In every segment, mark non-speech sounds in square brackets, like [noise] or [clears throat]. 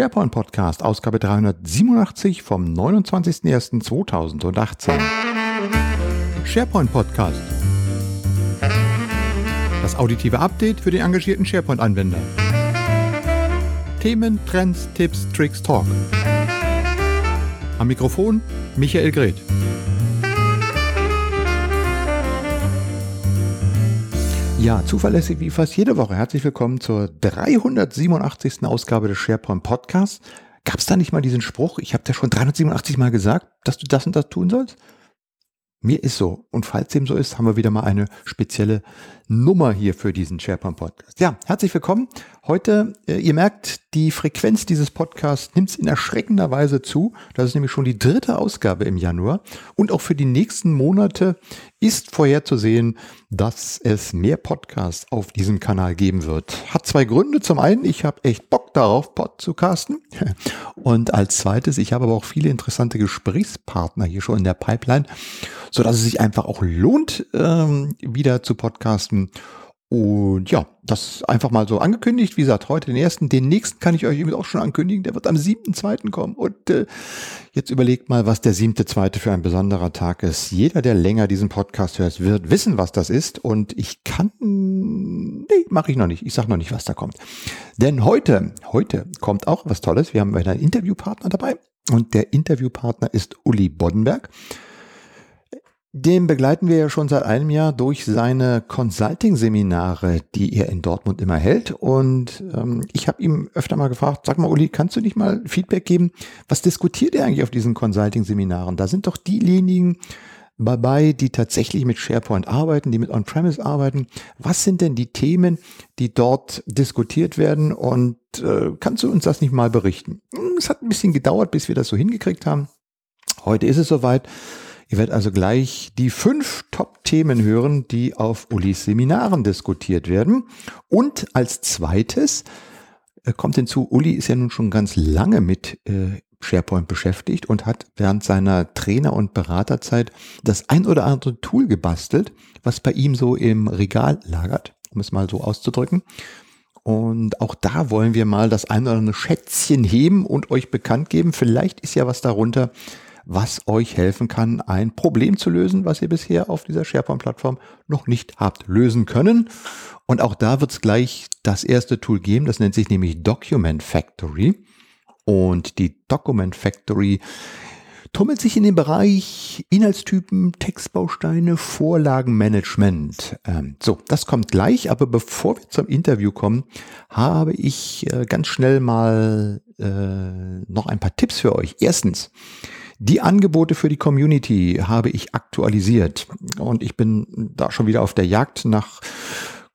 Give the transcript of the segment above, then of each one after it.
SharePoint Podcast, Ausgabe 387 vom 29.01.2018. SharePoint Podcast. Das auditive Update für den engagierten SharePoint-Anwender. Themen, Trends, Tipps, Tricks, Talk. Am Mikrofon Michael Greth. Ja, zuverlässig wie fast jede Woche. Herzlich willkommen zur 387. Ausgabe des SharePoint Podcasts. Gab es da nicht mal diesen Spruch? Ich habe dir schon 387 Mal gesagt, dass du das und das tun sollst? Mir ist so. Und falls dem so ist, haben wir wieder mal eine spezielle Nummer hier für diesen SharePoint Podcast. Ja, herzlich willkommen. Heute, äh, ihr merkt, die Frequenz dieses Podcasts nimmt in erschreckender Weise zu. Das ist nämlich schon die dritte Ausgabe im Januar. Und auch für die nächsten Monate ist vorherzusehen, dass es mehr Podcasts auf diesem Kanal geben wird. Hat zwei Gründe. Zum einen, ich habe echt Bock darauf, Pod zu casten. [laughs] Und als zweites, ich habe aber auch viele interessante Gesprächspartner hier schon in der Pipeline, so dass es sich einfach auch lohnt, ähm, wieder zu podcasten. Und ja, das einfach mal so angekündigt. Wie gesagt, heute den ersten. Den nächsten kann ich euch eben auch schon ankündigen. Der wird am siebten zweiten kommen. Und äh, jetzt überlegt mal, was der siebte zweite für ein besonderer Tag ist. Jeder, der länger diesen Podcast hört, wird wissen, was das ist. Und ich kann, nee, mache ich noch nicht. Ich sage noch nicht, was da kommt. Denn heute, heute kommt auch was Tolles. Wir haben einen Interviewpartner dabei. Und der Interviewpartner ist Uli Boddenberg. Den begleiten wir ja schon seit einem Jahr durch seine Consulting-Seminare, die er in Dortmund immer hält. Und ähm, ich habe ihm öfter mal gefragt, sag mal, Uli, kannst du nicht mal Feedback geben? Was diskutiert er eigentlich auf diesen Consulting-Seminaren? Da sind doch diejenigen dabei, die tatsächlich mit SharePoint arbeiten, die mit On-Premise arbeiten. Was sind denn die Themen, die dort diskutiert werden? Und äh, kannst du uns das nicht mal berichten? Es hat ein bisschen gedauert, bis wir das so hingekriegt haben. Heute ist es soweit. Ihr werdet also gleich die fünf Top-Themen hören, die auf Ulis Seminaren diskutiert werden. Und als zweites äh, kommt hinzu, Uli ist ja nun schon ganz lange mit äh, SharePoint beschäftigt und hat während seiner Trainer- und Beraterzeit das ein oder andere Tool gebastelt, was bei ihm so im Regal lagert, um es mal so auszudrücken. Und auch da wollen wir mal das ein oder andere Schätzchen heben und euch bekannt geben. Vielleicht ist ja was darunter, was euch helfen kann, ein Problem zu lösen, was ihr bisher auf dieser SharePoint-Plattform noch nicht habt lösen können. Und auch da wird es gleich das erste Tool geben, das nennt sich nämlich Document Factory. Und die Document Factory tummelt sich in dem Bereich Inhaltstypen, Textbausteine, Vorlagenmanagement. Ähm, so, das kommt gleich, aber bevor wir zum Interview kommen, habe ich äh, ganz schnell mal äh, noch ein paar Tipps für euch. Erstens, die Angebote für die Community habe ich aktualisiert und ich bin da schon wieder auf der Jagd nach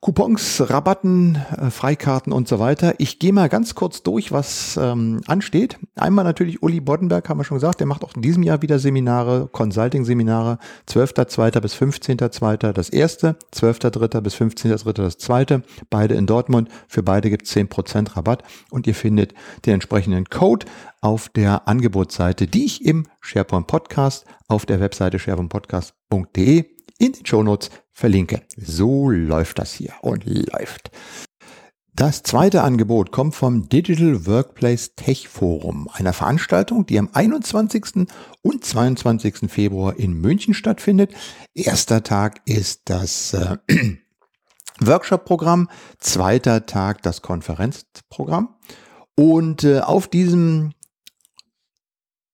Coupons, Rabatten, äh, Freikarten und so weiter. Ich gehe mal ganz kurz durch, was ähm, ansteht. Einmal natürlich Uli Boddenberg, haben wir schon gesagt, der macht auch in diesem Jahr wieder Seminare, Consulting-Seminare, 12.2. bis 15.2. das erste, 12.3. bis 15.3. das zweite, beide in Dortmund. Für beide gibt es 10% Rabatt und ihr findet den entsprechenden Code auf der Angebotsseite, die ich im SharePoint Podcast auf der Webseite sharepointpodcast.de in den Shownotes verlinke. So läuft das hier und läuft. Das zweite Angebot kommt vom Digital Workplace Tech Forum, einer Veranstaltung, die am 21. und 22. Februar in München stattfindet. Erster Tag ist das äh, [clears throat] Workshop-Programm, zweiter Tag das Konferenzprogramm. Und äh, auf diesem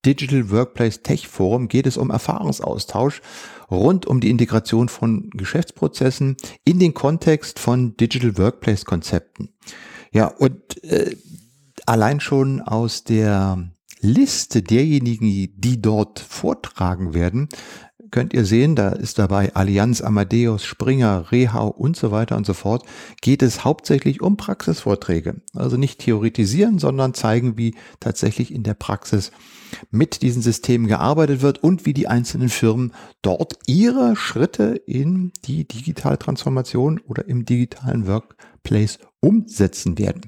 Digital Workplace Tech Forum geht es um Erfahrungsaustausch rund um die Integration von Geschäftsprozessen in den Kontext von Digital Workplace Konzepten. Ja, und äh, allein schon aus der Liste derjenigen, die dort vortragen werden, könnt ihr sehen, da ist dabei Allianz, Amadeus, Springer, Rehau und so weiter und so fort, geht es hauptsächlich um Praxisvorträge. Also nicht theoretisieren, sondern zeigen, wie tatsächlich in der Praxis mit diesen Systemen gearbeitet wird und wie die einzelnen Firmen dort ihre Schritte in die digitale Transformation oder im digitalen Workplace umsetzen werden.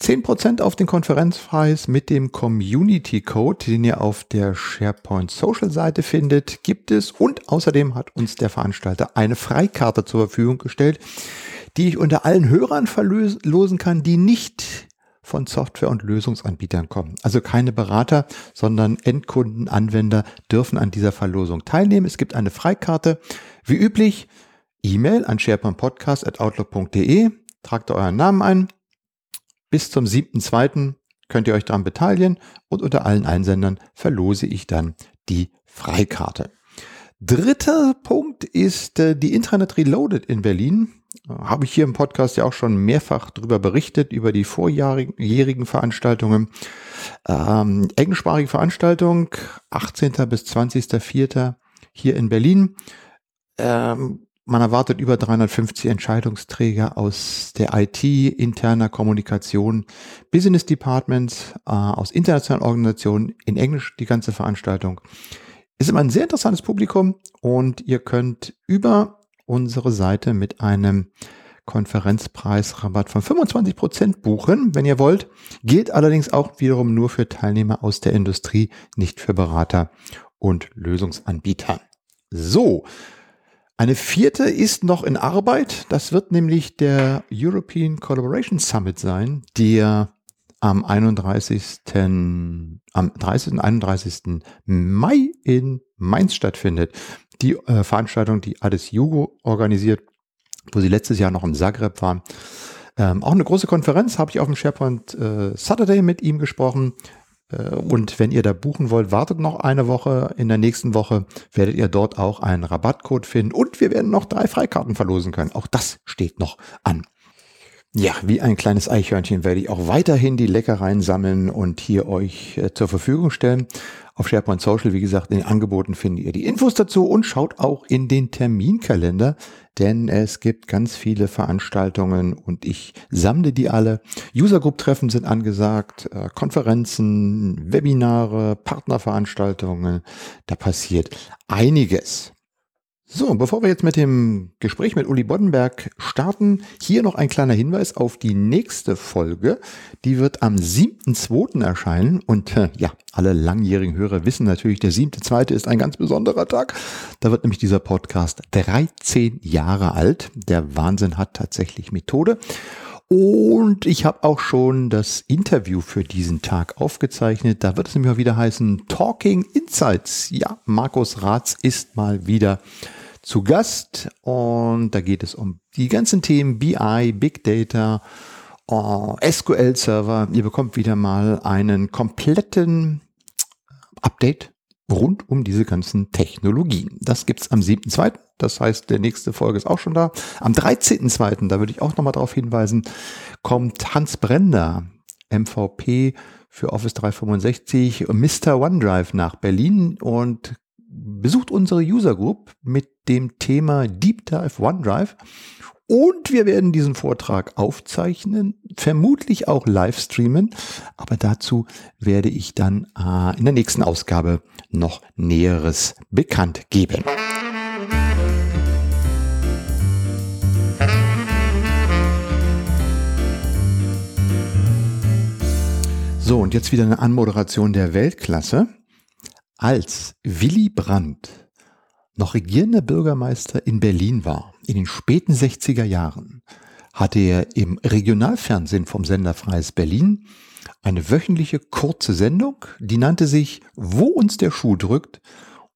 10% auf den Konferenzpreis mit dem Community Code, den ihr auf der SharePoint Social Seite findet, gibt es und außerdem hat uns der Veranstalter eine Freikarte zur Verfügung gestellt, die ich unter allen Hörern verlosen kann, die nicht von Software- und Lösungsanbietern kommen. Also keine Berater, sondern Endkunden, Anwender dürfen an dieser Verlosung teilnehmen. Es gibt eine Freikarte. Wie üblich, E-Mail an sharepointpodcast.outlook.de. Tragt euren Namen ein. Bis zum 7.2. könnt ihr euch daran beteiligen und unter allen Einsendern verlose ich dann die Freikarte. Dritter Punkt ist äh, die Intranet Reloaded in Berlin. Habe ich hier im Podcast ja auch schon mehrfach darüber berichtet, über die vorjährigen Veranstaltungen. Ähm, englischsprachige Veranstaltung, 18. bis 20.04. hier in Berlin. Ähm, man erwartet über 350 Entscheidungsträger aus der IT, interner Kommunikation, Business Departments, äh, aus internationalen Organisationen, in Englisch die ganze Veranstaltung. Ist immer ein sehr interessantes Publikum und ihr könnt über unsere Seite mit einem Konferenzpreisrabatt von 25 Prozent buchen, wenn ihr wollt. Gilt allerdings auch wiederum nur für Teilnehmer aus der Industrie, nicht für Berater und Lösungsanbieter. So. Eine vierte ist noch in Arbeit. Das wird nämlich der European Collaboration Summit sein, der am 31. am 30. und 31. Mai in Mainz stattfindet. Die äh, Veranstaltung, die Addis Jugo organisiert, wo sie letztes Jahr noch im Zagreb waren. Ähm, auch eine große Konferenz, habe ich auf dem SharePoint äh, Saturday mit ihm gesprochen. Äh, und wenn ihr da buchen wollt, wartet noch eine Woche. In der nächsten Woche werdet ihr dort auch einen Rabattcode finden. Und wir werden noch drei Freikarten verlosen können. Auch das steht noch an. Ja, wie ein kleines Eichhörnchen werde ich auch weiterhin die Leckereien sammeln und hier euch äh, zur Verfügung stellen. Auf SharePoint Social, wie gesagt, in den Angeboten findet ihr die Infos dazu und schaut auch in den Terminkalender, denn es gibt ganz viele Veranstaltungen und ich sammle die alle. User Group Treffen sind angesagt, äh, Konferenzen, Webinare, Partnerveranstaltungen. Da passiert einiges. So, bevor wir jetzt mit dem Gespräch mit Uli Boddenberg starten, hier noch ein kleiner Hinweis auf die nächste Folge. Die wird am 7.2. erscheinen und äh, ja, alle langjährigen Hörer wissen natürlich, der 7.2. ist ein ganz besonderer Tag. Da wird nämlich dieser Podcast 13 Jahre alt. Der Wahnsinn hat tatsächlich Methode. Und ich habe auch schon das Interview für diesen Tag aufgezeichnet. Da wird es nämlich mal wieder heißen Talking Insights. Ja, Markus Ratz ist mal wieder zu Gast und da geht es um die ganzen Themen BI, Big Data, äh, SQL Server. Ihr bekommt wieder mal einen kompletten Update rund um diese ganzen Technologien. Das gibt's am 7.2. Das heißt, der nächste Folge ist auch schon da. Am 13.2., da würde ich auch nochmal darauf hinweisen, kommt Hans Brender, MVP für Office 365, Mr. OneDrive nach Berlin und besucht unsere User Group mit dem Thema Deep Dive OneDrive. Und wir werden diesen Vortrag aufzeichnen, vermutlich auch live streamen, aber dazu werde ich dann äh, in der nächsten Ausgabe noch Näheres bekannt geben. So, und jetzt wieder eine Anmoderation der Weltklasse. Als Willy Brandt noch regierender Bürgermeister in Berlin war, in den späten 60er Jahren, hatte er im Regionalfernsehen vom Sender Freies Berlin eine wöchentliche kurze Sendung, die nannte sich Wo uns der Schuh drückt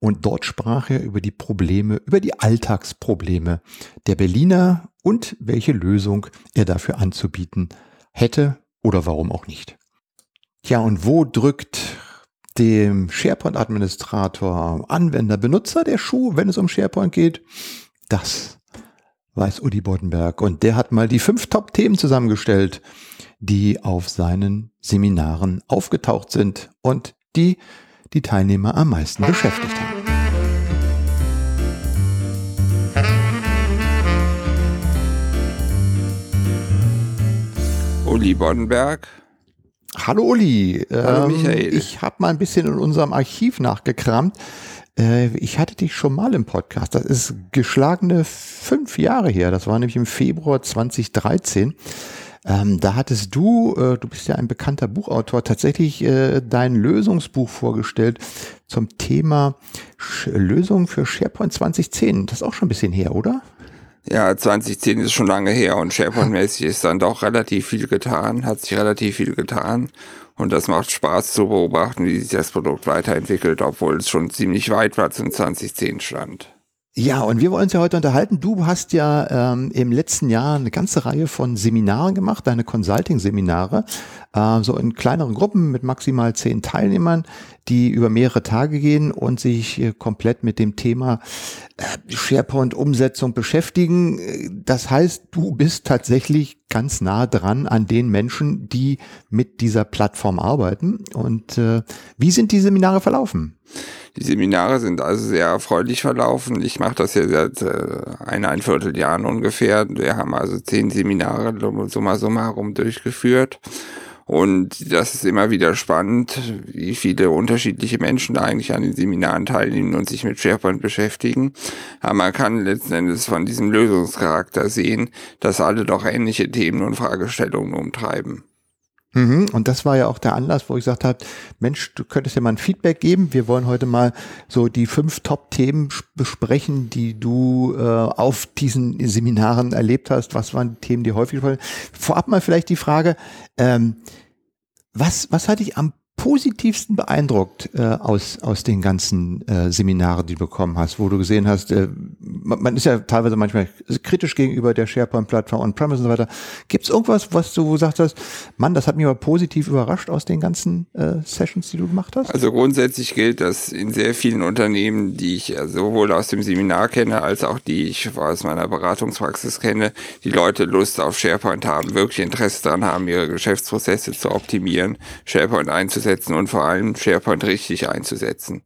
und dort sprach er über die Probleme, über die Alltagsprobleme der Berliner und welche Lösung er dafür anzubieten hätte oder warum auch nicht. Tja, und wo drückt dem SharePoint-Administrator, Anwender, Benutzer der Schuh, wenn es um SharePoint geht? Das weiß Udi Boddenberg. Und der hat mal die fünf Top-Themen zusammengestellt, die auf seinen Seminaren aufgetaucht sind und die die Teilnehmer am meisten beschäftigt haben. Uli Boddenberg Hallo Uli. Hallo ähm, Michael. Ich habe mal ein bisschen in unserem Archiv nachgekramt. Äh, ich hatte dich schon mal im Podcast. Das ist geschlagene fünf Jahre her. Das war nämlich im Februar 2013. Ähm, da hattest du, äh, du bist ja ein bekannter Buchautor, tatsächlich äh, dein Lösungsbuch vorgestellt zum Thema Sch Lösung für SharePoint 2010. Das ist auch schon ein bisschen her, oder? Ja, 2010 ist schon lange her und SharePoint-mäßig ist dann doch relativ viel getan, hat sich relativ viel getan. Und das macht Spaß zu beobachten, wie sich das Produkt weiterentwickelt, obwohl es schon ziemlich weit war zum 2010 stand. Ja, und wir wollen uns ja heute unterhalten. Du hast ja ähm, im letzten Jahr eine ganze Reihe von Seminaren gemacht, deine Consulting-Seminare, äh, so in kleineren Gruppen mit maximal zehn Teilnehmern, die über mehrere Tage gehen und sich äh, komplett mit dem Thema äh, SharePoint-Umsetzung beschäftigen. Das heißt, du bist tatsächlich ganz nah dran an den Menschen, die mit dieser Plattform arbeiten. Und äh, wie sind die Seminare verlaufen? Die Seminare sind also sehr erfreulich verlaufen. Ich mache das ja seit äh, eineinviertel Jahren ungefähr. Wir haben also zehn Seminare summa summarum durchgeführt. Und das ist immer wieder spannend, wie viele unterschiedliche Menschen eigentlich an den Seminaren teilnehmen und sich mit SharePoint beschäftigen. Aber man kann letzten Endes von diesem Lösungscharakter sehen, dass alle doch ähnliche Themen und Fragestellungen umtreiben. Mhm. Und das war ja auch der Anlass, wo ich gesagt habe, Mensch, du könntest ja mal ein Feedback geben. Wir wollen heute mal so die fünf Top-Themen besprechen, die du äh, auf diesen Seminaren erlebt hast. Was waren die Themen, die häufig waren? Vorab mal vielleicht die Frage, ähm, was, was hat dich am positivsten beeindruckt äh, aus, aus den ganzen äh, Seminaren, die du bekommen hast, wo du gesehen hast, äh, man, man ist ja teilweise manchmal kritisch gegenüber der SharePoint-Plattform on-premise und so weiter. Gibt es irgendwas, was du gesagt hast, Mann, das hat mich aber positiv überrascht aus den ganzen äh, Sessions, die du gemacht hast? Also grundsätzlich gilt, dass in sehr vielen Unternehmen, die ich sowohl aus dem Seminar kenne, als auch die ich aus meiner Beratungspraxis kenne, die Leute Lust auf SharePoint haben, wirklich Interesse daran haben, ihre Geschäftsprozesse zu optimieren, SharePoint einzusetzen einzusetzen und vor allem SharePoint richtig einzusetzen.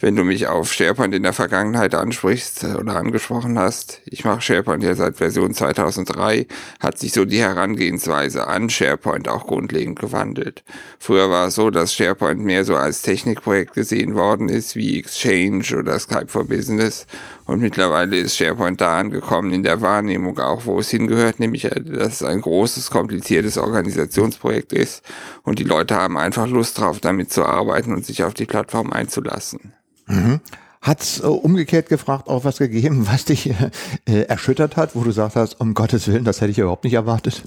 Wenn du mich auf SharePoint in der Vergangenheit ansprichst oder angesprochen hast, ich mache SharePoint ja seit Version 2003, hat sich so die Herangehensweise an SharePoint auch grundlegend gewandelt. Früher war es so, dass SharePoint mehr so als Technikprojekt gesehen worden ist, wie Exchange oder Skype for Business und mittlerweile ist SharePoint da angekommen in der Wahrnehmung auch, wo es hingehört, nämlich, äh, dass es ein großes, kompliziertes Organisationsprojekt ist und die Leute haben einfach Lust drauf, damit zu arbeiten und sich auf die Plattform einzulassen. Mhm. Hat es äh, umgekehrt gefragt auch was gegeben, [laughs] was dich äh, erschüttert hat, wo du gesagt hast, um Gottes Willen, das hätte ich überhaupt nicht erwartet?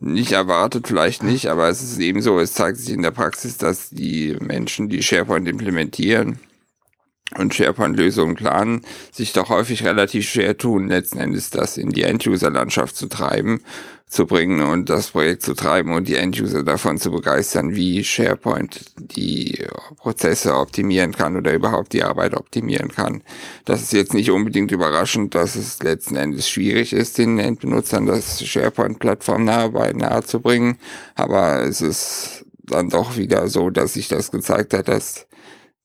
Nicht erwartet, vielleicht nicht, aber es ist eben so, es zeigt sich in der Praxis, dass die Menschen, die SharePoint implementieren, und SharePoint-Lösungen planen, sich doch häufig relativ schwer tun, letzten Endes das in die End-User-Landschaft zu treiben, zu bringen und das Projekt zu treiben und die End-User davon zu begeistern, wie SharePoint die Prozesse optimieren kann oder überhaupt die Arbeit optimieren kann. Das ist jetzt nicht unbedingt überraschend, dass es letzten Endes schwierig ist, den Endbenutzern das SharePoint-Plattform nahe, nahe zu bringen, aber es ist dann doch wieder so, dass sich das gezeigt hat, dass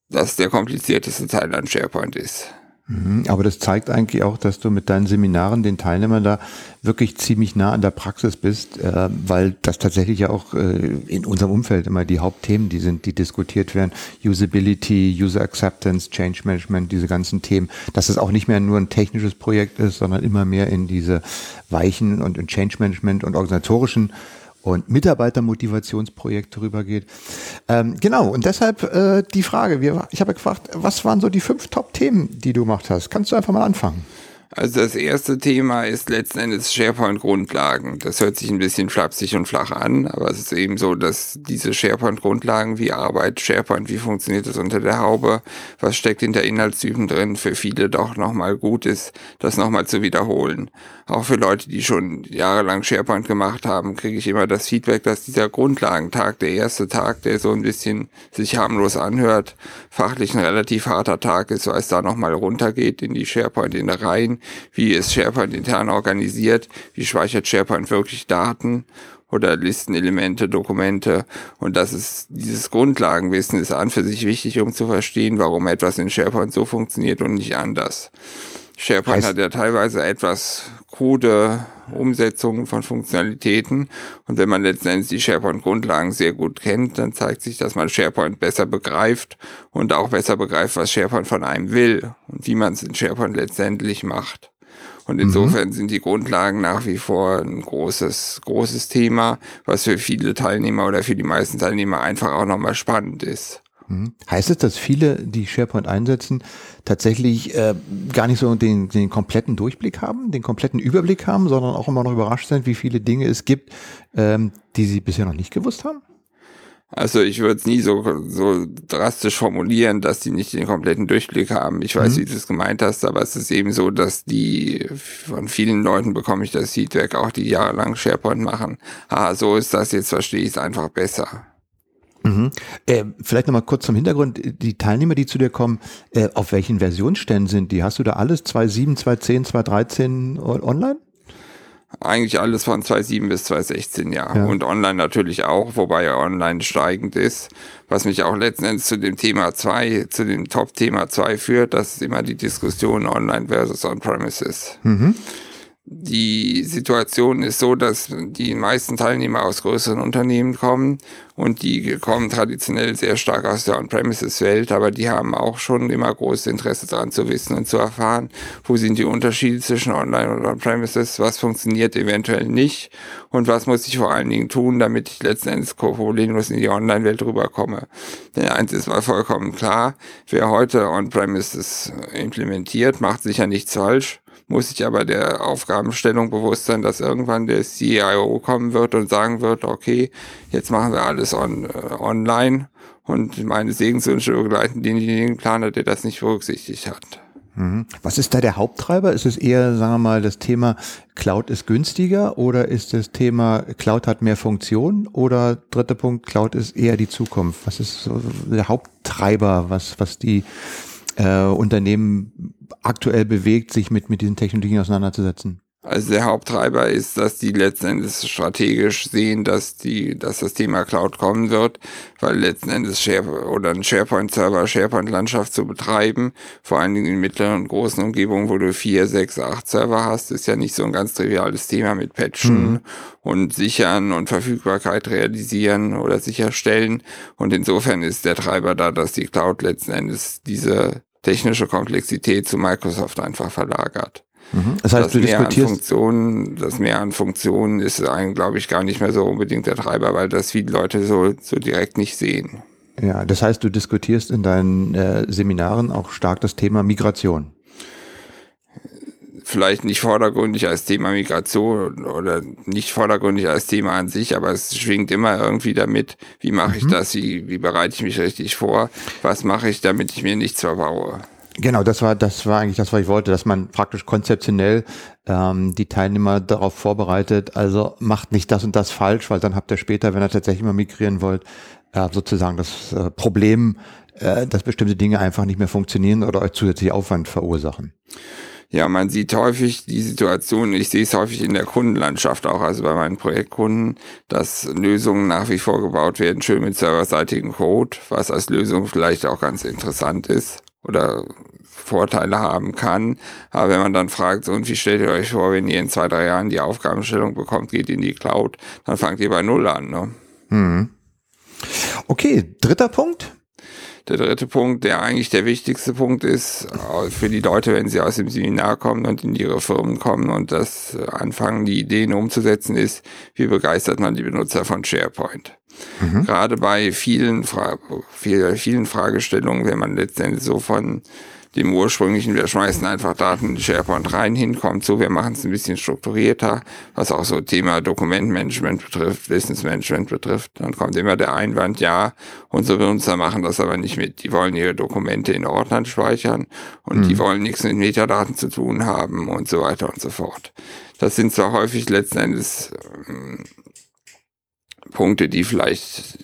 das der komplizierteste Teil an SharePoint ist. Mhm, aber das zeigt eigentlich auch, dass du mit deinen Seminaren den Teilnehmern da wirklich ziemlich nah an der Praxis bist, äh, weil das tatsächlich ja auch äh, in unserem Umfeld immer die Hauptthemen, die sind, die diskutiert werden. Usability, User Acceptance, Change Management, diese ganzen Themen, dass es auch nicht mehr nur ein technisches Projekt ist, sondern immer mehr in diese weichen und in Change Management und organisatorischen und Mitarbeitermotivationsprojekte rübergeht. Ähm, genau, und deshalb äh, die Frage, wir, ich habe gefragt, was waren so die fünf Top-Themen, die du gemacht hast? Kannst du einfach mal anfangen? Also das erste Thema ist letzten Endes SharePoint-Grundlagen. Das hört sich ein bisschen flapsig und flach an, aber es ist eben so, dass diese SharePoint-Grundlagen, wie Arbeit SharePoint, wie funktioniert das unter der Haube, was steckt hinter Inhaltstypen drin, für viele doch nochmal gut ist, das nochmal zu wiederholen. Auch für Leute, die schon jahrelang SharePoint gemacht haben, kriege ich immer das Feedback, dass dieser Grundlagentag, der erste Tag, der so ein bisschen sich harmlos anhört, fachlich ein relativ harter Tag ist, weil es da nochmal runtergeht in die SharePoint-Innereien wie ist SharePoint intern organisiert, wie speichert SharePoint wirklich Daten oder Listenelemente, Dokumente. Und das ist, dieses Grundlagenwissen ist an für sich wichtig, um zu verstehen, warum etwas in SharePoint so funktioniert und nicht anders. SharePoint heißt, hat ja teilweise etwas krude Umsetzungen von Funktionalitäten. Und wenn man letzten Endes die SharePoint-Grundlagen sehr gut kennt, dann zeigt sich, dass man SharePoint besser begreift und auch besser begreift, was SharePoint von einem will und wie man es in SharePoint letztendlich macht. Und mhm. insofern mhm. sind die Grundlagen nach wie vor ein großes, großes Thema, was für viele Teilnehmer oder für die meisten Teilnehmer einfach auch nochmal spannend ist. Mhm. Heißt es, dass viele, die SharePoint einsetzen, tatsächlich äh, gar nicht so den, den kompletten Durchblick haben, den kompletten Überblick haben, sondern auch immer noch überrascht sind, wie viele Dinge es gibt, ähm, die sie bisher noch nicht gewusst haben? Also ich würde es nie so, so drastisch formulieren, dass die nicht den kompletten Durchblick haben. Ich weiß, mhm. wie du es gemeint hast, aber es ist eben so, dass die von vielen Leuten bekomme ich das Feedback, auch die jahrelang SharePoint machen. Ah, so ist das, jetzt verstehe ich es einfach besser. Mhm. Äh, vielleicht nochmal kurz zum Hintergrund. Die Teilnehmer, die zu dir kommen, äh, auf welchen Versionsständen sind die? Hast du da alles 2.7, 2.10, 2.13 online? Eigentlich alles von 2007 bis 2016, ja. ja. Und online natürlich auch, wobei er online steigend ist. Was mich auch letzten Endes zu dem Thema 2, zu dem Top-Thema 2 führt, das ist immer die Diskussion online versus on-premises. Mhm. Die Situation ist so, dass die meisten Teilnehmer aus größeren Unternehmen kommen und die kommen traditionell sehr stark aus der On-Premises-Welt, aber die haben auch schon immer großes Interesse daran zu wissen und zu erfahren, wo sind die Unterschiede zwischen Online und On-Premises, was funktioniert eventuell nicht und was muss ich vor allen Dingen tun, damit ich letzten Endes problemlos in die Online-Welt rüberkomme. Denn eins ist mal vollkommen klar, wer heute On-Premises implementiert, macht sicher nichts falsch muss sich aber der Aufgabenstellung bewusst sein, dass irgendwann der CIO kommen wird und sagen wird, okay, jetzt machen wir alles on, äh, online und meine Segenswünsche begleiten denjenigen Planer, der das nicht berücksichtigt hat. Mhm. Was ist da der Haupttreiber? Ist es eher, sagen wir mal, das Thema Cloud ist günstiger oder ist das Thema Cloud hat mehr Funktion oder dritter Punkt, Cloud ist eher die Zukunft? Was ist so der Haupttreiber, was, was die äh, Unternehmen aktuell bewegt, sich mit, mit diesen Technologien auseinanderzusetzen? Also der Haupttreiber ist, dass die letzten Endes strategisch sehen, dass die, dass das Thema Cloud kommen wird, weil letzten Endes Share oder ein SharePoint-Server, SharePoint-Landschaft zu betreiben, vor allen Dingen in mittleren und großen Umgebungen, wo du vier, sechs, acht Server hast, ist ja nicht so ein ganz triviales Thema mit Patchen mhm. und sichern und Verfügbarkeit realisieren oder sicherstellen. Und insofern ist der Treiber da, dass die Cloud letzten Endes diese technische Komplexität zu Microsoft einfach verlagert. Mhm. Das heißt, das du mehr diskutierst. An Funktionen, das mehr an Funktionen ist glaube ich, gar nicht mehr so unbedingt der Treiber, weil das viele Leute so, so direkt nicht sehen. Ja, das heißt, du diskutierst in deinen äh, Seminaren auch stark das Thema Migration. Vielleicht nicht vordergründig als Thema Migration oder nicht vordergründig als Thema an sich, aber es schwingt immer irgendwie damit, wie mache mhm. ich das, wie, wie bereite ich mich richtig vor, was mache ich, damit ich mir nichts verbaue. Genau, das war das war eigentlich das, was ich wollte, dass man praktisch konzeptionell ähm, die Teilnehmer darauf vorbereitet. Also macht nicht das und das falsch, weil dann habt ihr später, wenn ihr tatsächlich mal migrieren wollt, äh, sozusagen das äh, Problem, äh, dass bestimmte Dinge einfach nicht mehr funktionieren oder euch zusätzlich Aufwand verursachen. Ja, man sieht häufig die Situation, ich sehe es häufig in der Kundenlandschaft auch, also bei meinen Projektkunden, dass Lösungen nach wie vor gebaut werden, schön mit serverseitigem Code, was als Lösung vielleicht auch ganz interessant ist oder Vorteile haben kann. Aber wenn man dann fragt, so, und wie stellt ihr euch vor, wenn ihr in zwei, drei Jahren die Aufgabenstellung bekommt, geht in die Cloud, dann fangt ihr bei Null an. Ne? Hm. Okay, dritter Punkt. Der dritte Punkt, der eigentlich der wichtigste Punkt ist, äh, für die Leute, wenn sie aus dem Seminar kommen und in ihre Firmen kommen und das anfangen, die Ideen umzusetzen, ist, wie begeistert man die Benutzer von SharePoint. Mhm. Gerade bei vielen, Fra vielen Fragestellungen, wenn man letztendlich so von dem ursprünglichen, wir schmeißen einfach Daten in SharePoint rein, hinkommt so, wir machen es ein bisschen strukturierter, was auch so Thema Dokumentmanagement betrifft, Wissensmanagement betrifft, dann kommt immer der Einwand, ja, unsere Benutzer machen das aber nicht mit, die wollen ihre Dokumente in Ordnern speichern und mhm. die wollen nichts mit Metadaten zu tun haben und so weiter und so fort. Das sind zwar häufig letzten Endes ähm, Punkte, die vielleicht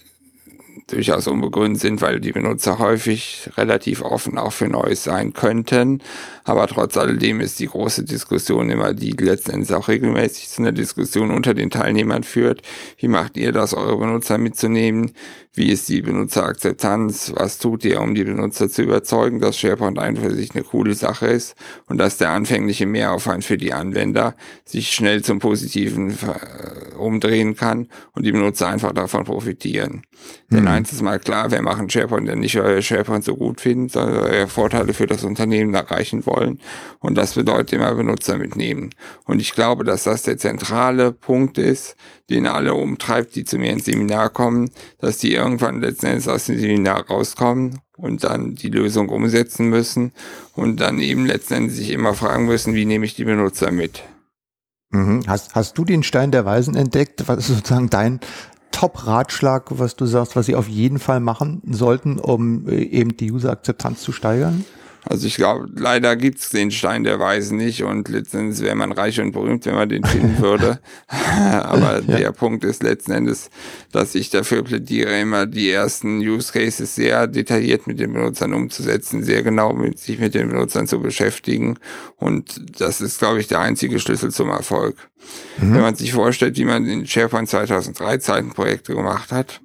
durchaus unbegründet sind, weil die Benutzer häufig relativ offen auch für Neues sein könnten. Aber trotz alledem ist die große Diskussion immer die, die letzten Endes auch regelmäßig zu einer Diskussion unter den Teilnehmern führt. Wie macht ihr das, eure Benutzer mitzunehmen? Wie ist die Benutzerakzeptanz? Was tut ihr, um die Benutzer zu überzeugen, dass SharePoint einfach für sich eine coole Sache ist und dass der anfängliche Mehraufwand für die Anwender sich schnell zum Positiven äh, umdrehen kann und die Benutzer einfach davon profitieren? Mhm. Denn eins ist mal klar, wir machen SharePoint ja nicht, weil wir SharePoint so gut finden, sondern weil wir Vorteile für das Unternehmen erreichen wollen. Und das bedeutet immer Benutzer mitnehmen. Und ich glaube, dass das der zentrale Punkt ist, den alle umtreibt, die zu mir ins Seminar kommen, dass die irgendwann letztendlich aus dem Seminar rauskommen und dann die Lösung umsetzen müssen und dann eben letztendlich sich immer fragen müssen, wie nehme ich die Benutzer mit. Mhm. Hast, hast du den Stein der Weisen entdeckt? Was ist sozusagen dein Top-Ratschlag, was du sagst, was sie auf jeden Fall machen sollten, um äh, eben die User-Akzeptanz zu steigern? Also ich glaube, leider gibt's den Stein der Weisen nicht und letztendlich wäre man reich und berühmt, wenn man den finden würde. [laughs] [laughs] Aber ja. der Punkt ist letzten Endes, dass ich dafür plädiere, immer die ersten Use Cases sehr detailliert mit den Benutzern umzusetzen, sehr genau mit sich mit den Benutzern zu beschäftigen. Und das ist, glaube ich, der einzige Schlüssel zum Erfolg. Mhm. Wenn man sich vorstellt, wie man in SharePoint 2003 Zeitenprojekte gemacht hat,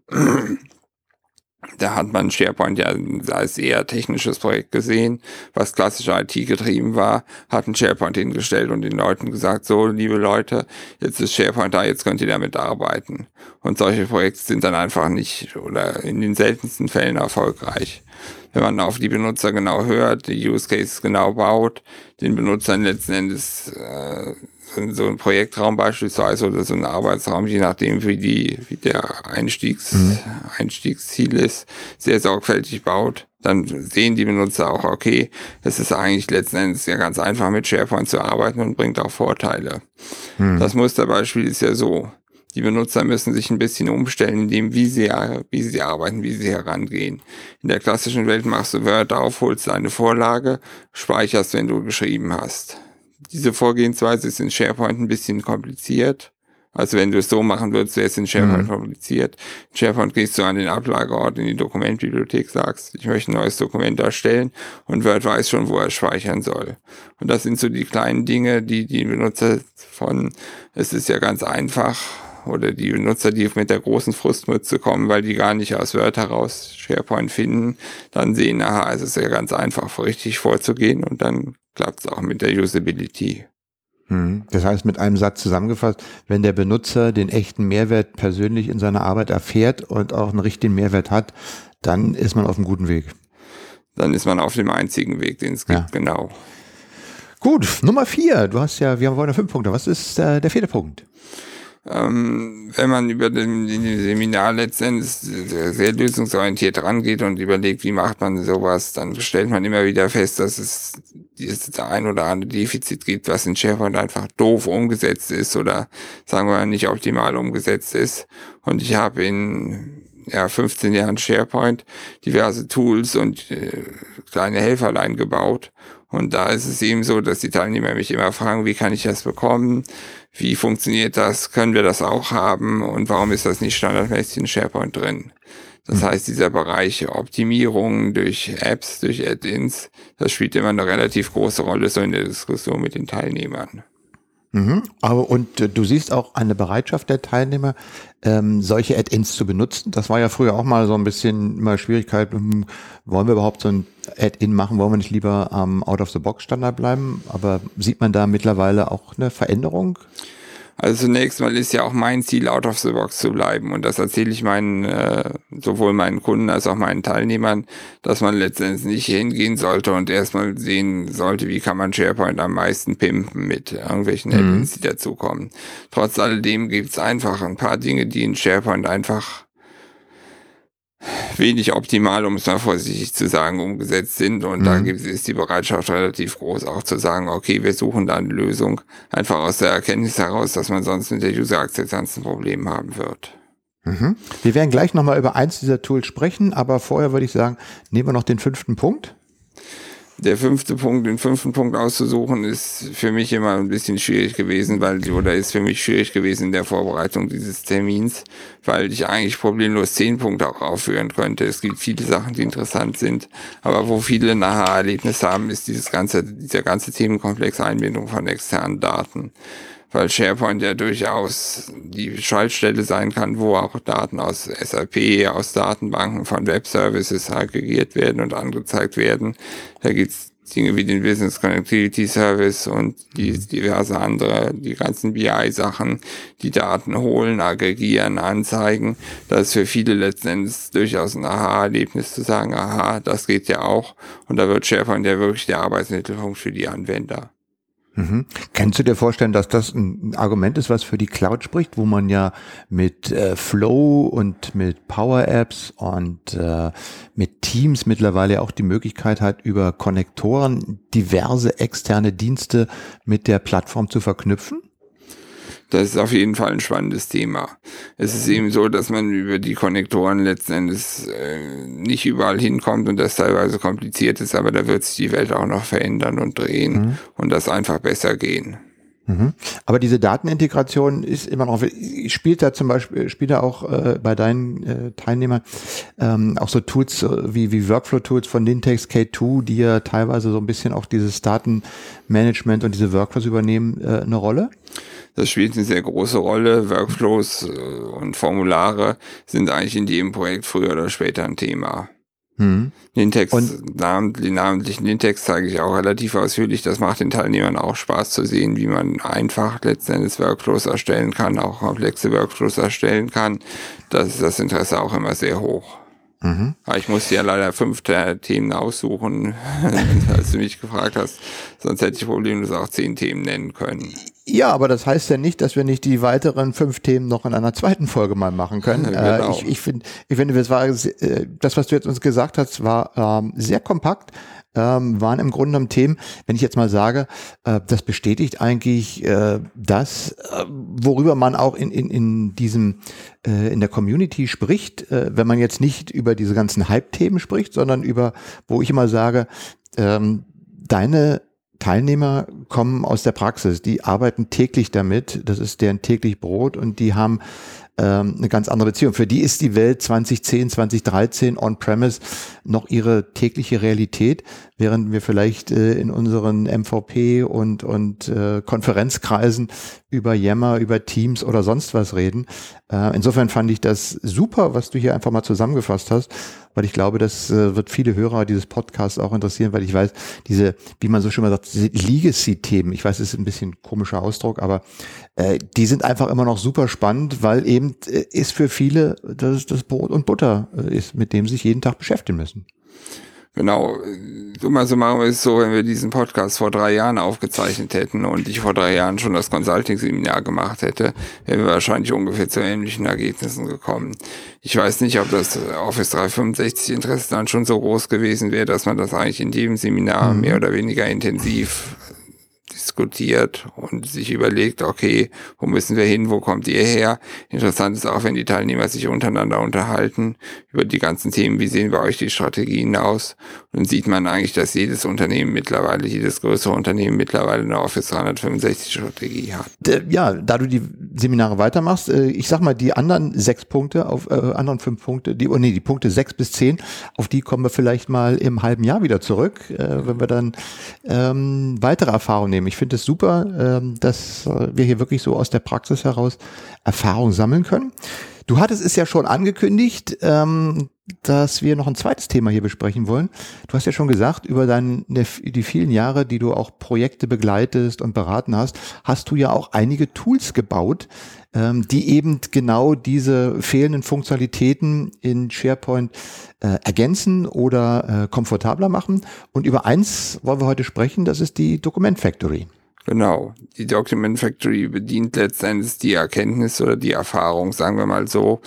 da hat man SharePoint ja als eher technisches Projekt gesehen, was klassisch IT getrieben war, hat ein SharePoint hingestellt und den Leuten gesagt, so, liebe Leute, jetzt ist SharePoint da, jetzt könnt ihr damit arbeiten. Und solche Projekte sind dann einfach nicht oder in den seltensten Fällen erfolgreich. Wenn man auf die Benutzer genau hört, die Use Cases genau baut, den Benutzern letzten Endes äh, so ein Projektraum beispielsweise oder so ein Arbeitsraum, je nachdem wie die, wie der Einstiegs, mhm. Einstiegsziel ist, sehr sorgfältig baut, dann sehen die Benutzer auch, okay, es ist eigentlich letzten Endes ja ganz einfach mit SharePoint zu arbeiten und bringt auch Vorteile. Mhm. Das Musterbeispiel ist ja so. Die Benutzer müssen sich ein bisschen umstellen, in dem, wie sie, wie sie arbeiten, wie sie herangehen. In der klassischen Welt machst du Word auf, holst eine Vorlage, speicherst, wenn du geschrieben hast diese Vorgehensweise ist in SharePoint ein bisschen kompliziert. Also wenn du es so machen würdest, wäre es in SharePoint mhm. kompliziert. In SharePoint gehst du an den Ablageort in die Dokumentbibliothek, sagst, ich möchte ein neues Dokument erstellen und Word weiß schon, wo er speichern soll. Und das sind so die kleinen Dinge, die die Benutzer von, es ist ja ganz einfach, oder die Benutzer, die mit der großen Frustmütze kommen, weil die gar nicht aus Word heraus SharePoint finden, dann sehen, aha, es ist ja ganz einfach, richtig vorzugehen und dann klappt es auch mit der Usability. Hm. Das heißt, mit einem Satz zusammengefasst, wenn der Benutzer den echten Mehrwert persönlich in seiner Arbeit erfährt und auch einen richtigen Mehrwert hat, dann ist man auf einem guten Weg. Dann ist man auf dem einzigen Weg, den es gibt, ja. genau. Gut, Nummer vier. Du hast ja, wir haben vorhin fünf Punkte. Was ist äh, der vierte Punkt? Ähm, wenn man über den Seminar letztendlich sehr lösungsorientiert rangeht und überlegt, wie macht man sowas, dann stellt man immer wieder fest, dass es dieses ein oder andere Defizit gibt, was in SharePoint einfach doof umgesetzt ist oder sagen wir mal nicht optimal umgesetzt ist. Und ich habe in ja, 15 Jahren SharePoint diverse Tools und äh, kleine Helferlein gebaut. Und da ist es eben so, dass die Teilnehmer mich immer fragen, wie kann ich das bekommen? Wie funktioniert das? Können wir das auch haben? Und warum ist das nicht standardmäßig in SharePoint drin? Das mhm. heißt, dieser Bereich Optimierung durch Apps, durch Add-ins, das spielt immer eine relativ große Rolle so in der Diskussion mit den Teilnehmern. Mhm. Aber und äh, du siehst auch eine Bereitschaft der Teilnehmer, ähm, solche Add-ins zu benutzen. Das war ja früher auch mal so ein bisschen immer Schwierigkeit. Hm, wollen wir überhaupt so ein Add-in machen? Wollen wir nicht lieber am Out-of-the-Box-Standard bleiben? Aber sieht man da mittlerweile auch eine Veränderung? Also zunächst mal ist ja auch mein Ziel, out of the box zu bleiben. Und das erzähle ich meinen, äh, sowohl meinen Kunden als auch meinen Teilnehmern, dass man letztendlich nicht hingehen sollte und erstmal sehen sollte, wie kann man SharePoint am meisten pimpen mit irgendwelchen mhm. Add-ins, die dazukommen. Trotz alledem gibt es einfach ein paar Dinge, die in SharePoint einfach wenig optimal, um es mal vorsichtig zu sagen, umgesetzt sind. Und mhm. da gibt, ist die Bereitschaft relativ groß, auch zu sagen, okay, wir suchen da eine Lösung, einfach aus der Erkenntnis heraus, dass man sonst mit der User-Akzeptanz ein Problem haben wird. Mhm. Wir werden gleich nochmal über eins dieser Tools sprechen, aber vorher würde ich sagen, nehmen wir noch den fünften Punkt der fünfte Punkt, den fünften Punkt auszusuchen, ist für mich immer ein bisschen schwierig gewesen, weil, oder ist für mich schwierig gewesen in der Vorbereitung dieses Termins, weil ich eigentlich problemlos zehn Punkte auch aufführen könnte. Es gibt viele Sachen, die interessant sind, aber wo viele nachher Erlebnis haben, ist dieses ganze, dieser ganze Themenkomplex Einbindung von externen Daten weil SharePoint ja durchaus die Schaltstelle sein kann, wo auch Daten aus SAP, aus Datenbanken von Web-Services aggregiert werden und angezeigt werden. Da gibt's Dinge wie den Business Connectivity Service und die mhm. diverse andere, die ganzen BI-Sachen, die Daten holen, aggregieren, anzeigen. Das ist für viele letzten Endes durchaus ein Aha-Erlebnis zu sagen, aha, das geht ja auch. Und da wird SharePoint ja wirklich der Arbeitsmittelpunkt für die Anwender. Mhm. Kannst du dir vorstellen, dass das ein Argument ist, was für die Cloud spricht, wo man ja mit äh, Flow und mit Power Apps und äh, mit Teams mittlerweile auch die Möglichkeit hat, über Konnektoren diverse externe Dienste mit der Plattform zu verknüpfen? Das ist auf jeden Fall ein spannendes Thema. Es ist eben so, dass man über die Konnektoren letzten Endes äh, nicht überall hinkommt und das teilweise kompliziert ist, aber da wird sich die Welt auch noch verändern und drehen mhm. und das einfach besser gehen. Mhm. Aber diese Datenintegration ist immer noch, spielt da zum Beispiel, spielt da auch äh, bei deinen äh, Teilnehmern ähm, auch so Tools äh, wie, wie Workflow-Tools von Nintex K2, die ja teilweise so ein bisschen auch dieses Datenmanagement und diese Workflows übernehmen, äh, eine Rolle? Das spielt eine sehr große Rolle. Workflows äh, und Formulare sind eigentlich in jedem Projekt früher oder später ein Thema. Hm. Nintex, und namentlich, namentlich Nintex zeige ich auch relativ ausführlich. Das macht den Teilnehmern auch Spaß zu sehen, wie man einfach letzten Endes Workflows erstellen kann, auch komplexe Workflows erstellen kann. Das ist das Interesse auch immer sehr hoch. Mhm. Aber ich musste ja leider fünf Themen aussuchen, [laughs] als du mich gefragt hast. Sonst hätte ich problemlos auch zehn Themen nennen können. Ja, aber das heißt ja nicht, dass wir nicht die weiteren fünf Themen noch in einer zweiten Folge mal machen können. [laughs] Äh, genau. ich, ich finde, ich finde, das war äh, das, was du jetzt uns gesagt hast, war ähm, sehr kompakt ähm, waren im Grunde genommen Themen, wenn ich jetzt mal sage, äh, das bestätigt eigentlich äh, das, äh, worüber man auch in, in, in diesem, äh, in der Community spricht, äh, wenn man jetzt nicht über diese ganzen Hype-Themen spricht, sondern über, wo ich immer sage, ähm, deine Teilnehmer kommen aus der Praxis, die arbeiten täglich damit, das ist deren täglich Brot und die haben ähm, eine ganz andere Beziehung. Für die ist die Welt 2010, 2013 on-premise noch ihre tägliche Realität, während wir vielleicht äh, in unseren MVP und, und äh, Konferenzkreisen über Yammer, über Teams oder sonst was reden. Äh, insofern fand ich das super, was du hier einfach mal zusammengefasst hast weil ich glaube, das äh, wird viele Hörer dieses Podcasts auch interessieren, weil ich weiß, diese, wie man so schon mal sagt, diese Legacy-Themen, ich weiß, es ist ein bisschen komischer Ausdruck, aber äh, die sind einfach immer noch super spannend, weil eben äh, ist für viele das, das Brot und Butter äh, ist, mit dem sie sich jeden Tag beschäftigen müssen. Genau, summa summarum ist es so, wenn wir diesen Podcast vor drei Jahren aufgezeichnet hätten und ich vor drei Jahren schon das Consulting-Seminar gemacht hätte, wären wir wahrscheinlich ungefähr zu ähnlichen Ergebnissen gekommen. Ich weiß nicht, ob das Office 365 Interesse dann schon so groß gewesen wäre, dass man das eigentlich in jedem Seminar mhm. mehr oder weniger intensiv diskutiert und sich überlegt, okay, wo müssen wir hin, wo kommt ihr her? Interessant ist auch, wenn die Teilnehmer sich untereinander unterhalten über die ganzen Themen, wie sehen bei euch die Strategien aus? Und dann sieht man eigentlich, dass jedes Unternehmen mittlerweile, jedes größere Unternehmen mittlerweile eine Office 365 Strategie hat. Ja, da du die Seminare weitermachst, äh, ich sag mal, die anderen sechs Punkte, auf äh, anderen fünf Punkte, die, oh nee, die Punkte sechs bis zehn, auf die kommen wir vielleicht mal im halben Jahr wieder zurück, äh, wenn wir dann ähm, weitere Erfahrungen nehmen. Ich finde es super, ähm, dass wir hier wirklich so aus der Praxis heraus Erfahrung sammeln können. Du hattest es ja schon angekündigt, ähm, dass wir noch ein zweites Thema hier besprechen wollen. Du hast ja schon gesagt, über deine, die vielen Jahre, die du auch Projekte begleitest und beraten hast, hast du ja auch einige Tools gebaut, ähm, die eben genau diese fehlenden Funktionalitäten in SharePoint äh, ergänzen oder äh, komfortabler machen. Und über eins wollen wir heute sprechen, das ist die Document Factory. Genau. Die Document Factory bedient letztendlich die Erkenntnis oder die Erfahrung, sagen wir mal so,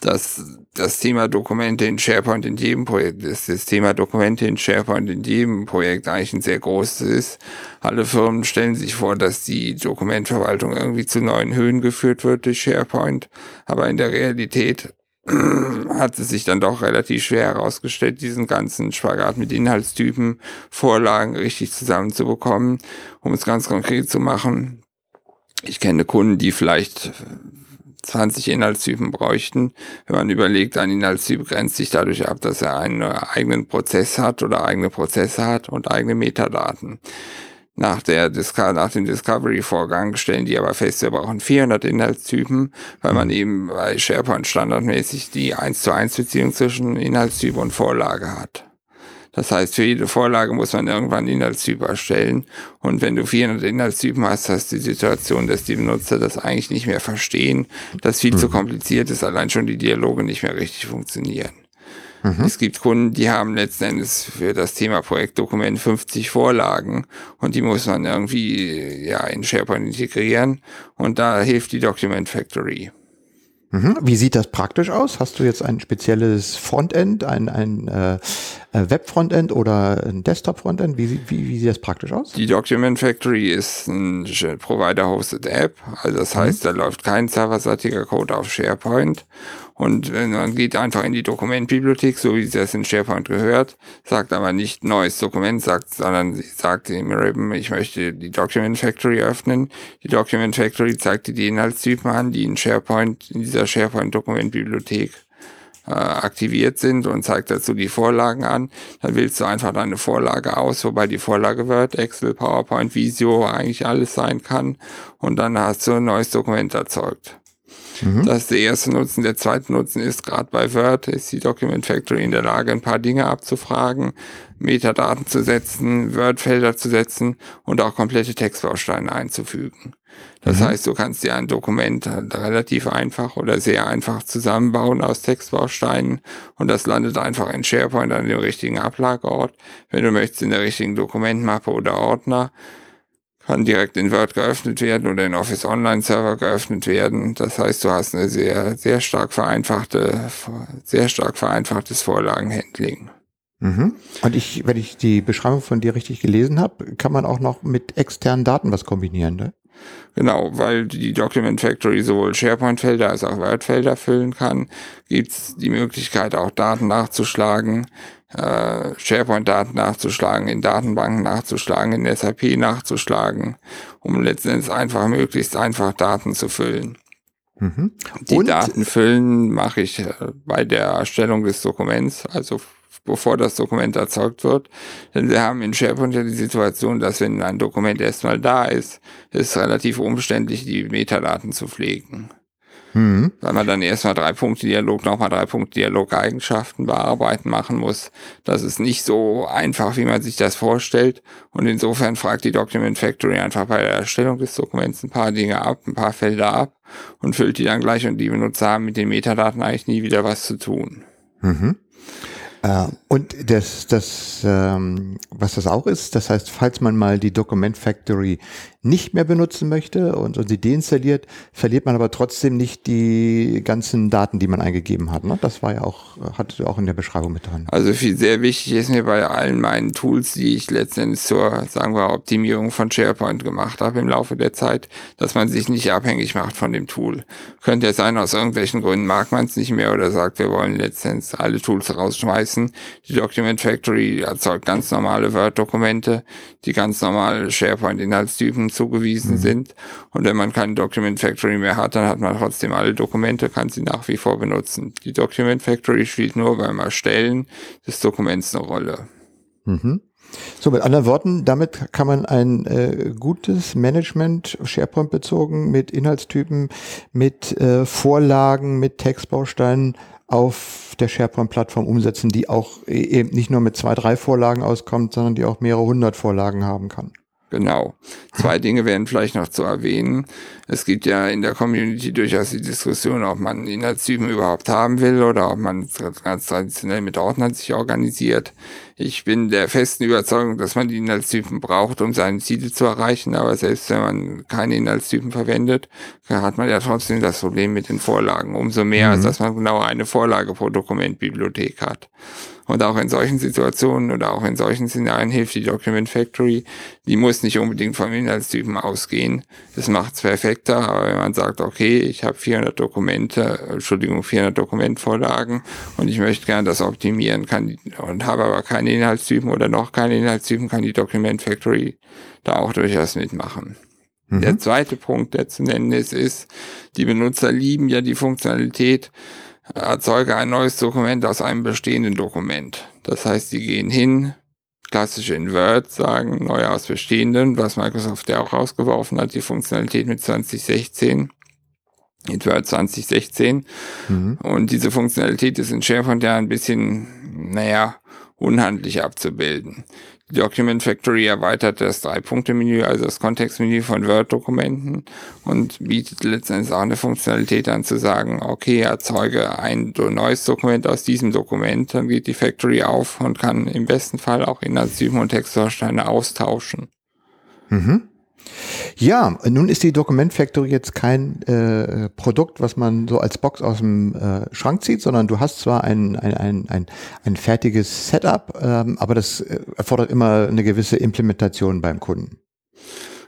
dass das Thema Dokumente in SharePoint in jedem Projekt ist, das Thema Dokumente in SharePoint in jedem Projekt eigentlich ein sehr großes ist. Alle Firmen stellen sich vor, dass die Dokumentverwaltung irgendwie zu neuen Höhen geführt wird durch SharePoint, aber in der Realität [clears throat] hat es sich dann doch relativ schwer herausgestellt, diesen ganzen Spagat mit Inhaltstypen, Vorlagen richtig zusammenzubekommen. Um es ganz konkret zu machen, ich kenne Kunden, die vielleicht 20 Inhaltstypen bräuchten. Wenn man überlegt, ein Inhaltstyp grenzt sich dadurch ab, dass er einen eigenen Prozess hat oder eigene Prozesse hat und eigene Metadaten. Nach, der nach dem Discovery-Vorgang stellen die aber fest, wir brauchen 400 Inhaltstypen, weil man eben bei SharePoint standardmäßig die 1 zu 1 Beziehung zwischen Inhaltstyp und Vorlage hat. Das heißt, für jede Vorlage muss man irgendwann einen Inhaltstyp erstellen. Und wenn du 400 Inhaltstypen hast, hast du die Situation, dass die Benutzer das eigentlich nicht mehr verstehen, dass viel mhm. zu kompliziert ist, allein schon die Dialoge nicht mehr richtig funktionieren. Mhm. Es gibt Kunden, die haben letzten Endes für das Thema Projektdokument 50 Vorlagen und die muss man irgendwie ja in SharePoint integrieren und da hilft die Document Factory. Mhm. Wie sieht das praktisch aus? Hast du jetzt ein spezielles Frontend, ein, ein äh, äh Web-Frontend oder ein Desktop-Frontend? Wie, wie, wie sieht das praktisch aus? Die Document Factory ist ein Provider-hosted App. Also das mhm. heißt, mhm. da läuft kein serverseitiger Code auf SharePoint und man geht einfach in die Dokumentbibliothek, so wie das in SharePoint gehört, sagt aber nicht neues Dokument, sagt, sondern sagt im Ribbon, ich möchte die Document Factory öffnen. Die Document Factory zeigt dir die Inhaltstypen an, die in SharePoint, in dieser SharePoint Dokumentbibliothek äh, aktiviert sind und zeigt dazu die Vorlagen an. Dann wählst du einfach deine Vorlage aus, wobei die Vorlage Word, Excel, PowerPoint, Visio eigentlich alles sein kann. Und dann hast du ein neues Dokument erzeugt. Mhm. Das ist der erste Nutzen. Der zweite Nutzen ist, gerade bei Word ist die Document Factory in der Lage, ein paar Dinge abzufragen, Metadaten zu setzen, Word-Felder zu setzen und auch komplette Textbausteine einzufügen. Das mhm. heißt, du kannst dir ein Dokument relativ einfach oder sehr einfach zusammenbauen aus Textbausteinen und das landet einfach in SharePoint an dem richtigen Ablageort. Wenn du möchtest, in der richtigen Dokumentmappe oder Ordner kann direkt in Word geöffnet werden oder in Office Online Server geöffnet werden. Das heißt, du hast eine sehr, sehr stark vereinfachte, sehr stark vereinfachtes Vorlagenhandling. Mhm. Und ich, wenn ich die Beschreibung von dir richtig gelesen habe, kann man auch noch mit externen Daten was kombinieren, ne? Genau, weil die Document Factory sowohl SharePoint-Felder als auch Word-Felder füllen kann, gibt's die Möglichkeit, auch Daten nachzuschlagen, äh, SharePoint-Daten nachzuschlagen, in Datenbanken nachzuschlagen, in SAP nachzuschlagen, um letztendlich einfach möglichst einfach Daten zu füllen. Mhm. Die Daten füllen mache ich äh, bei der Erstellung des Dokuments, also bevor das Dokument erzeugt wird. Denn wir haben in SharePoint ja die Situation, dass wenn ein Dokument erstmal da ist, ist es relativ umständlich, die Metadaten zu pflegen. Mhm. Weil man dann erstmal drei Punkte Dialog, nochmal drei Punkte Dialog Eigenschaften bearbeiten machen muss. Das ist nicht so einfach, wie man sich das vorstellt. Und insofern fragt die Document Factory einfach bei der Erstellung des Dokuments ein paar Dinge ab, ein paar Felder ab und füllt die dann gleich und die Benutzer haben mit den Metadaten eigentlich nie wieder was zu tun. Mhm. Äh, und das, das, ähm, was das auch ist, das heißt, falls man mal die Document Factory nicht mehr benutzen möchte und, und sie deinstalliert, verliert man aber trotzdem nicht die ganzen Daten, die man eingegeben hat. Ne? Das war ja auch, du auch in der Beschreibung mit dran. Also viel sehr wichtig ist mir bei allen meinen Tools, die ich letztendlich zur, sagen wir, Optimierung von SharePoint gemacht habe im Laufe der Zeit, dass man sich nicht abhängig macht von dem Tool. Könnte ja sein, aus irgendwelchen Gründen mag man es nicht mehr oder sagt, wir wollen letztendlich alle Tools rausschmeißen. Die Document Factory erzeugt ganz normale Word-Dokumente, die ganz normale SharePoint-Inhaltstypen zugewiesen mhm. sind. Und wenn man keine Document Factory mehr hat, dann hat man trotzdem alle Dokumente, kann sie nach wie vor benutzen. Die Document Factory spielt nur beim Erstellen des Dokuments eine Rolle. Mhm. So, mit anderen Worten, damit kann man ein äh, gutes Management SharePoint bezogen mit Inhaltstypen, mit äh, Vorlagen, mit Textbausteinen auf der SharePoint-Plattform umsetzen, die auch e-, eben nicht nur mit zwei, drei Vorlagen auskommt, sondern die auch mehrere hundert Vorlagen haben kann. Genau. Zwei Dinge wären vielleicht noch zu erwähnen. Es gibt ja in der Community durchaus die Diskussion, ob man Inhaltstypen überhaupt haben will oder ob man ganz traditionell mit Ordnern sich organisiert. Ich bin der festen Überzeugung, dass man die Inhaltstypen braucht, um seine Ziele zu erreichen. Aber selbst wenn man keine Inhaltstypen verwendet, hat man ja trotzdem das Problem mit den Vorlagen. Umso mehr, mhm. dass man genau eine Vorlage pro Dokumentbibliothek hat. Und auch in solchen Situationen oder auch in solchen Szenarien hilft die Document Factory. Die muss nicht unbedingt vom Inhaltstypen ausgehen. Das macht es perfekter. Aber wenn man sagt, okay, ich habe 400 Dokumente, Entschuldigung, 400 Dokumentvorlagen und ich möchte gerne das optimieren kann und habe aber keine Inhaltstypen oder noch keine Inhaltstypen, kann die Document Factory da auch durchaus mitmachen. Mhm. Der zweite Punkt, der zu nennen ist, ist, die Benutzer lieben ja die Funktionalität, erzeuge ein neues Dokument aus einem bestehenden Dokument. Das heißt, sie gehen hin, klassisch in Word sagen, neu aus bestehenden, was Microsoft ja auch rausgeworfen hat, die Funktionalität mit 2016, mit Word 2016. Mhm. Und diese Funktionalität ist in SharePoint ja ein bisschen, naja, unhandlich abzubilden. Die Document Factory erweitert das Drei-Punkte-Menü, also das Kontextmenü von Word-Dokumenten und bietet letztendlich auch eine Funktionalität an zu sagen, okay, erzeuge ein neues Dokument aus diesem Dokument, dann geht die Factory auf und kann im besten Fall auch Inhaltstypen und Textbausteine austauschen. Mhm. Ja, nun ist die Document Factory jetzt kein äh, Produkt, was man so als Box aus dem äh, Schrank zieht, sondern du hast zwar ein, ein, ein, ein, ein fertiges Setup, ähm, aber das äh, erfordert immer eine gewisse Implementation beim Kunden.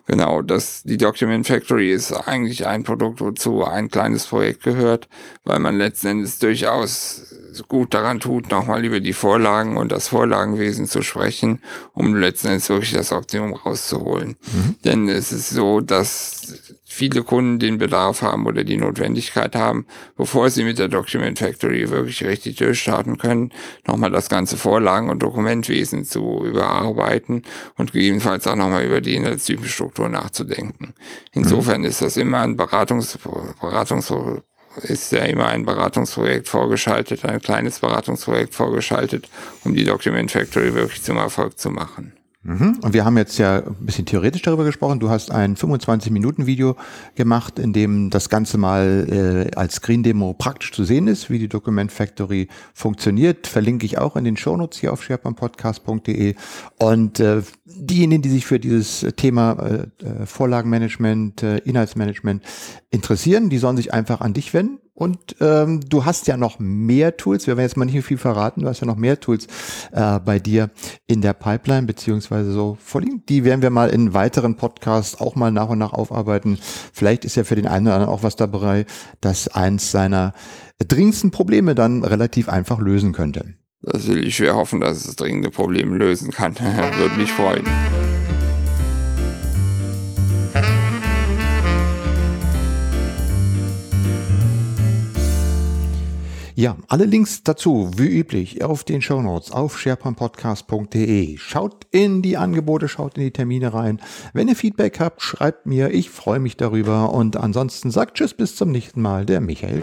Genau, das, die Document Factory ist eigentlich ein Produkt, wozu ein kleines Projekt gehört, weil man letzten Endes durchaus gut daran tut, nochmal über die Vorlagen und das Vorlagenwesen zu sprechen, um letzten Endes wirklich das Optimum rauszuholen. Mhm. Denn es ist so, dass viele Kunden den Bedarf haben oder die Notwendigkeit haben, bevor sie mit der Document Factory wirklich richtig durchstarten können, nochmal das ganze Vorlagen- und Dokumentwesen zu überarbeiten und gegebenenfalls auch nochmal über die Inhaltstypenstruktur nachzudenken. Insofern ist das immer ein Beratungs, Beratungs ist ja immer ein Beratungsprojekt vorgeschaltet, ein kleines Beratungsprojekt vorgeschaltet, um die Document Factory wirklich zum Erfolg zu machen. Mhm. Und wir haben jetzt ja ein bisschen theoretisch darüber gesprochen. Du hast ein 25-Minuten-Video gemacht, in dem das Ganze mal äh, als Screen-Demo praktisch zu sehen ist, wie die Document Factory funktioniert. Verlinke ich auch in den Shownotes hier auf sharepointpodcast.de. Und äh, diejenigen, die sich für dieses Thema äh, äh Vorlagenmanagement, äh, Inhaltsmanagement interessieren, die sollen sich einfach an dich wenden und ähm, du hast ja noch mehr Tools, wir werden jetzt mal nicht viel verraten, du hast ja noch mehr Tools äh, bei dir in der Pipeline, beziehungsweise so vorliegen. Die werden wir mal in weiteren Podcasts auch mal nach und nach aufarbeiten. Vielleicht ist ja für den einen oder anderen auch was dabei, das eins seiner dringendsten Probleme dann relativ einfach lösen könnte. Das will ich schwer hoffen, dass es dringende Probleme lösen kann. [laughs] Würde mich freuen. Ja, alle Links dazu, wie üblich, auf den Show Notes auf sharepointpodcast.de. Schaut in die Angebote, schaut in die Termine rein. Wenn ihr Feedback habt, schreibt mir, ich freue mich darüber. Und ansonsten sagt Tschüss, bis zum nächsten Mal, der Michael.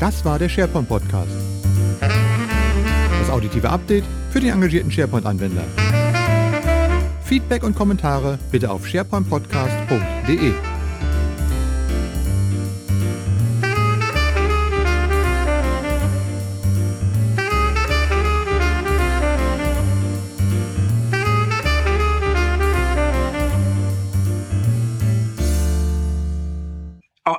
Das war der SharePoint Podcast. Das auditive Update für den engagierten SharePoint-Anwender. Feedback und Kommentare bitte auf sharepointpodcast.de.